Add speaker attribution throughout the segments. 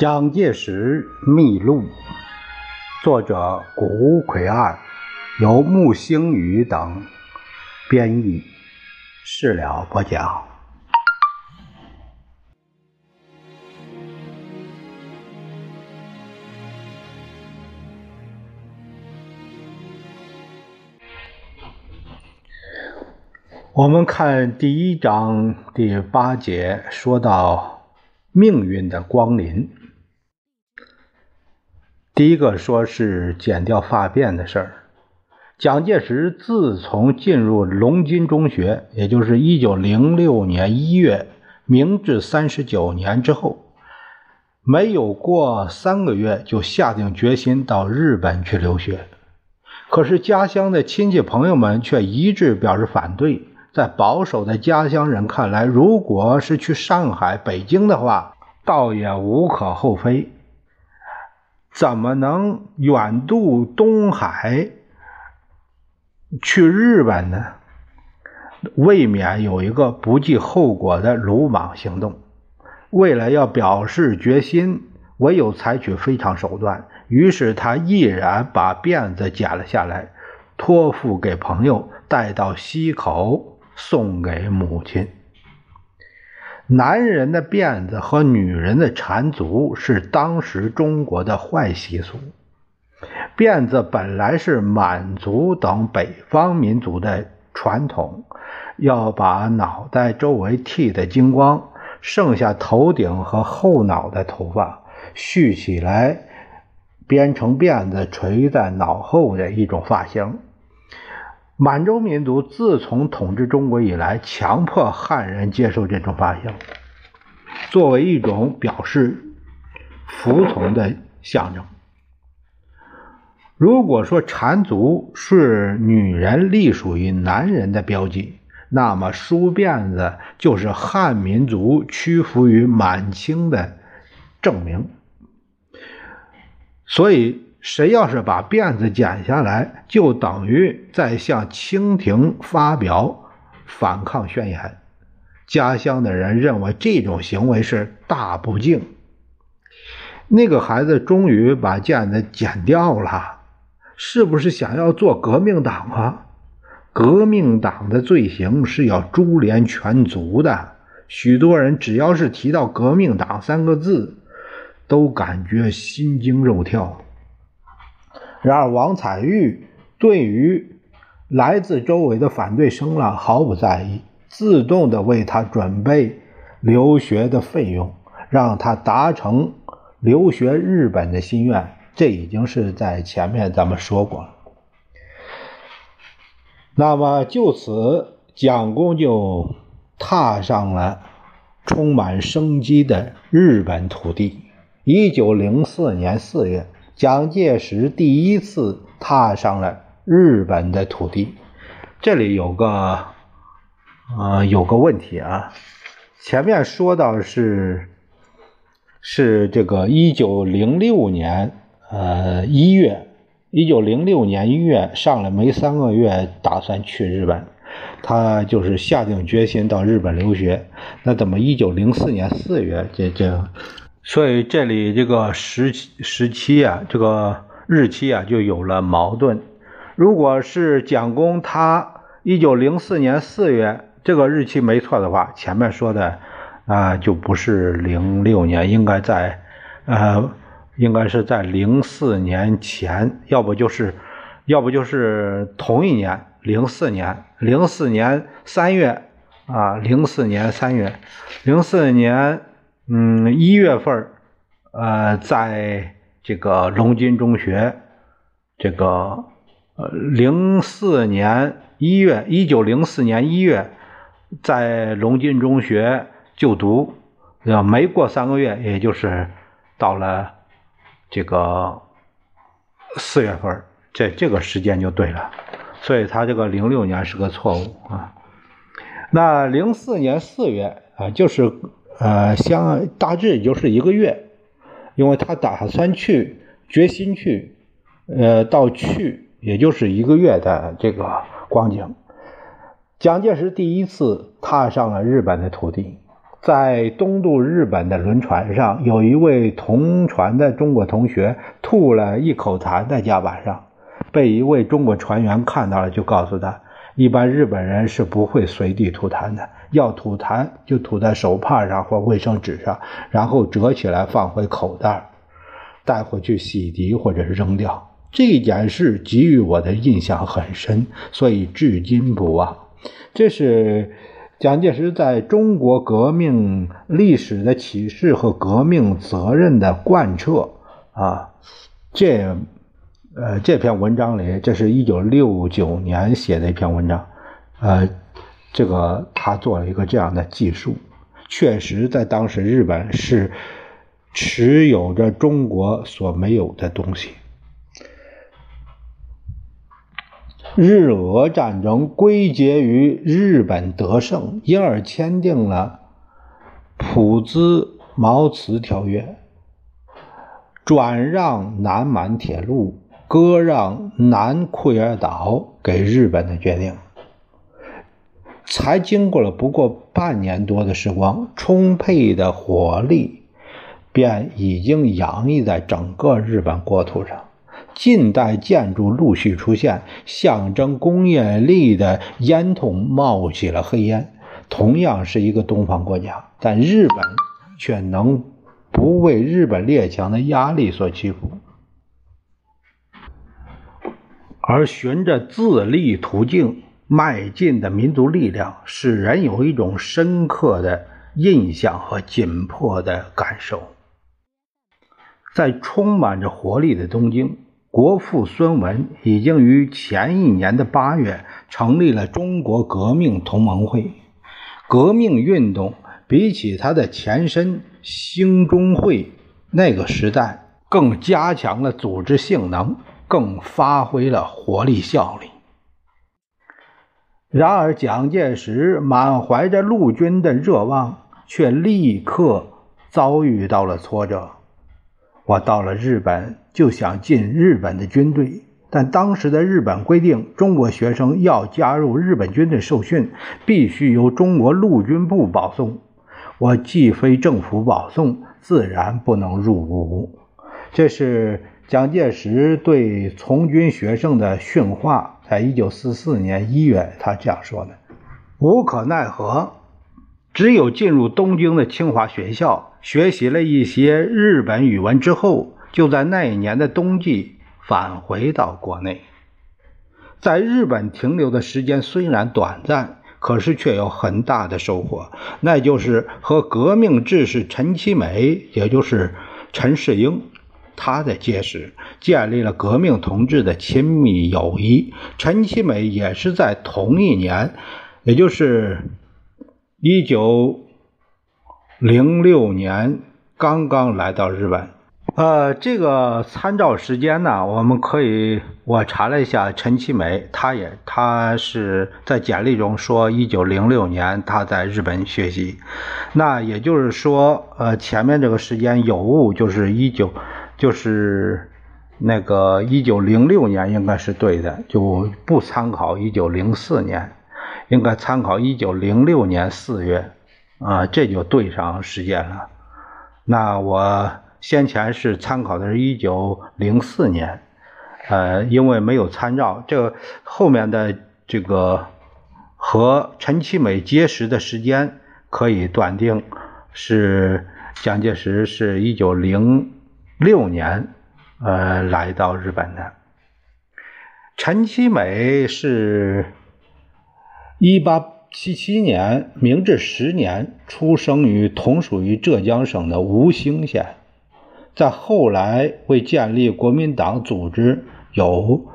Speaker 1: 蒋介石秘录，作者谷奎二，由木星宇等编译，事了播讲。我们看第一章第八节，说到命运的光临。第一个说是剪掉发辫的事儿。蒋介石自从进入龙津中学，也就是一九零六年一月，明治三十九年之后，没有过三个月，就下定决心到日本去留学。可是家乡的亲戚朋友们却一致表示反对。在保守的家乡人看来，如果是去上海、北京的话，倒也无可厚非。怎么能远渡东海去日本呢？未免有一个不计后果的鲁莽行动。为了要表示决心，唯有采取非常手段。于是他毅然把辫子剪了下来，托付给朋友，带到西口送给母亲。男人的辫子和女人的缠足是当时中国的坏习俗。辫子本来是满族等北方民族的传统，要把脑袋周围剃得精光，剩下头顶和后脑的头发蓄起来，编成辫子垂在脑后的一种发型。满洲民族自从统治中国以来，强迫汉人接受这种发型，作为一种表示服从的象征。如果说缠足是女人隶属于男人的标记，那么梳辫子就是汉民族屈服于满清的证明。所以。谁要是把辫子剪下来，就等于在向清廷发表反抗宣言。家乡的人认为这种行为是大不敬。那个孩子终于把辫子剪掉了，是不是想要做革命党啊？革命党的罪行是要株连全族的。许多人只要是提到“革命党”三个字，都感觉心惊肉跳。然而，王彩玉对于来自周围的反对声浪毫不在意，自动的为他准备留学的费用，让他达成留学日本的心愿。这已经是在前面咱们说过了。那么，就此，蒋公就踏上了充满生机的日本土地。一九零四年四月。蒋介石第一次踏上了日本的土地，这里有个，呃，有个问题啊。前面说到是，是这个一九零六年，呃，一月，一九零六年一月上来没三个月，打算去日本，他就是下定决心到日本留学。那怎么一九零四年四月，这这？所以这里这个时时期啊，这个日期啊，就有了矛盾。如果是蒋公他一九零四年四月这个日期没错的话，前面说的啊就不是零六年，应该在呃，应该是在零四年前，要不就是，要不就是同一年零四年零四年三月啊，零四年三月，零四年。嗯，一月份呃，在这个龙津中学，这个呃，零四年一月，一九零四年一月，在龙津中学就读，要没过三个月，也就是到了这个四月份，这这个时间就对了，所以他这个零六年是个错误啊。那零四年四月啊，就是。呃，相大致也就是一个月，因为他打算去，决心去，呃，到去也就是一个月的这个光景。蒋介石第一次踏上了日本的土地，在东渡日本的轮船上，有一位同船的中国同学吐了一口痰在甲板上，被一位中国船员看到了，就告诉他，一般日本人是不会随地吐痰的，要吐痰就吐在手帕上或卫生纸上，然后折起来放回口袋，带回去洗涤或者扔掉。这件事给予我的印象很深，所以至今不忘。这是。蒋介石在中国革命历史的启示和革命责任的贯彻啊，这呃这篇文章里，这是一九六九年写的一篇文章，呃，这个他做了一个这样的记述，确实在当时日本是持有着中国所没有的东西。日俄战争归结于日本得胜，因而签订了普兹茅茨条约，转让南满铁路，割让南库页岛给日本的决定。才经过了不过半年多的时光，充沛的火力便已经洋溢在整个日本国土上。近代建筑陆续出现，象征工业力的烟囱冒起了黑烟。同样是一个东方国家，但日本却能不为日本列强的压力所屈服，而循着自立途径迈进的民族力量，使人有一种深刻的印象和紧迫的感受。在充满着活力的东京。国父孙文已经于前一年的八月成立了中国革命同盟会。革命运动比起它的前身兴中会那个时代，更加强了组织性能，更发挥了活力效力。然而，蒋介石满怀着陆军的热望，却立刻遭遇到了挫折。我到了日本。就想进日本的军队，但当时的日本规定，中国学生要加入日本军队受训，必须由中国陆军部保送。我既非政府保送，自然不能入伍。这是蒋介石对从军学生的训话。在一九四四年一月，他这样说的：“无可奈何，只有进入东京的清华学校，学习了一些日本语文之后。”就在那一年的冬季，返回到国内，在日本停留的时间虽然短暂，可是却有很大的收获，那就是和革命志士陈其美，也就是陈世英，他的结识，建立了革命同志的亲密友谊。陈其美也是在同一年，也就是一九零六年，刚刚来到日本。呃，这个参照时间呢，我们可以我查了一下，陈其美，他也他是在简历中说，一九零六年他在日本学习，那也就是说，呃，前面这个时间有误，就是一九，就是那个一九零六年应该是对的，就不参考一九零四年，应该参考一九零六年四月，啊，这就对上时间了，那我。先前是参考的是一九零四年，呃，因为没有参照，这后面的这个和陈其美结识的时间可以断定是蒋介石是一九零六年呃来到日本的，陈其美是一八七七年明治十年出生于同属于浙江省的吴兴县。在后来为建立国民党组织有，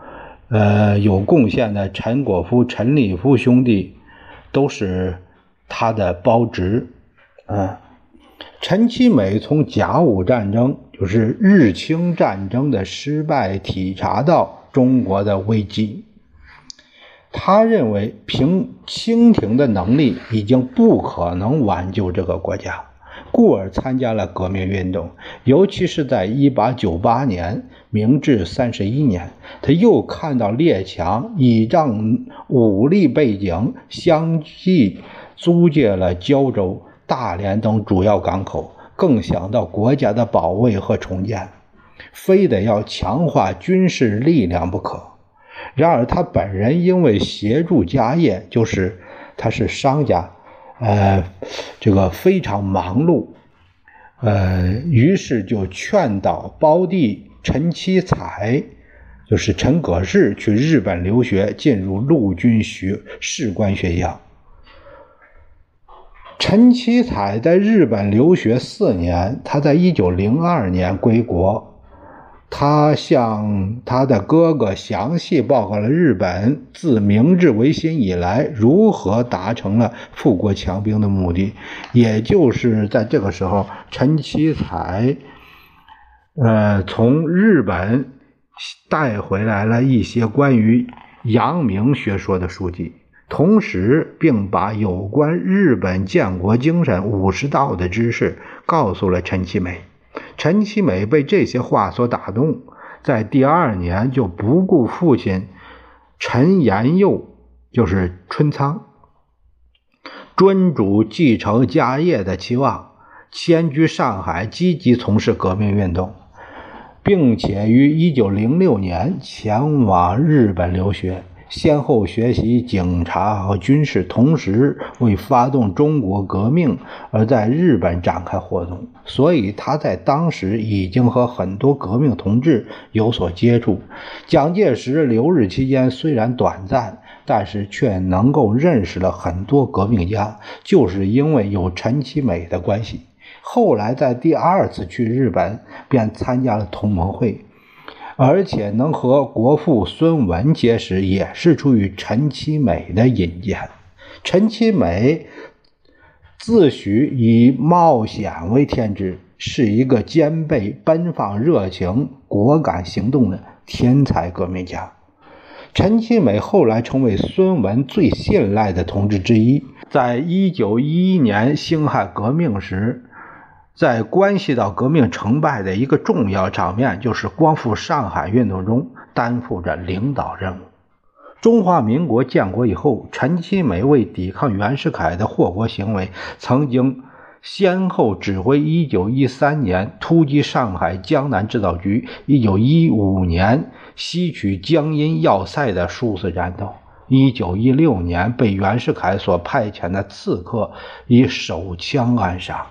Speaker 1: 呃有贡献的陈果夫、陈立夫兄弟，都是他的胞侄。啊，陈其美从甲午战争，就是日清战争的失败，体察到中国的危机。他认为凭清廷的能力，已经不可能挽救这个国家。故而参加了革命运动，尤其是在一八九八年，明治三十一年，他又看到列强倚仗武力背景，相继租借了胶州，大连等主要港口，更想到国家的保卫和重建，非得要强化军事力量不可。然而他本人因为协助家业，就是他是商家，呃，这个非常忙碌，呃，于是就劝导胞弟陈其才。就是陈葛氏去日本留学，进入陆军学士官学校。陈其彩在日本留学四年，他在一九零二年归国。他向他的哥哥详细报告了日本自明治维新以来如何达成了富国强兵的目的。也就是在这个时候，陈其彩，呃，从日本。带回来了一些关于阳明学说的书籍，同时并把有关日本建国精神武士道的知识告诉了陈其美。陈其美被这些话所打动，在第二年就不顾父亲陈延佑，就是春仓尊主继承家业的期望，迁居上海，积极从事革命运动。并且于一九零六年前往日本留学，先后学习警察和军事，同时为发动中国革命而在日本展开活动。所以他在当时已经和很多革命同志有所接触。蒋介石留日期间虽然短暂，但是却能够认识了很多革命家，就是因为有陈其美的关系。后来在第二次去日本，便参加了同盟会，而且能和国父孙文结识，也是出于陈其美的引荐。陈其美自诩以冒险为天职，是一个兼备奔放、热情、果敢行动的天才革命家。陈其美后来成为孙文最信赖的同志之一。在一九一一年辛亥革命时。在关系到革命成败的一个重要场面，就是光复上海运动中担负着领导任务。中华民国建国以后，陈其美为抵抗袁世凯的祸国行为，曾经先后指挥1913年突击上海江南制造局，1915年吸取江阴要塞的殊死战斗，1916年被袁世凯所派遣的刺客以手枪暗杀。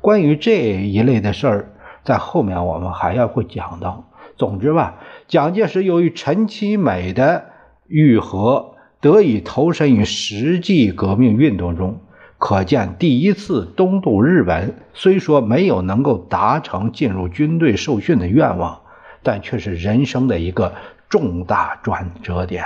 Speaker 1: 关于这一类的事儿，在后面我们还要会讲到。总之吧，蒋介石由于陈其美的愈合，得以投身于实际革命运动中。可见，第一次东渡日本，虽说没有能够达成进入军队受训的愿望，但却是人生的一个重大转折点。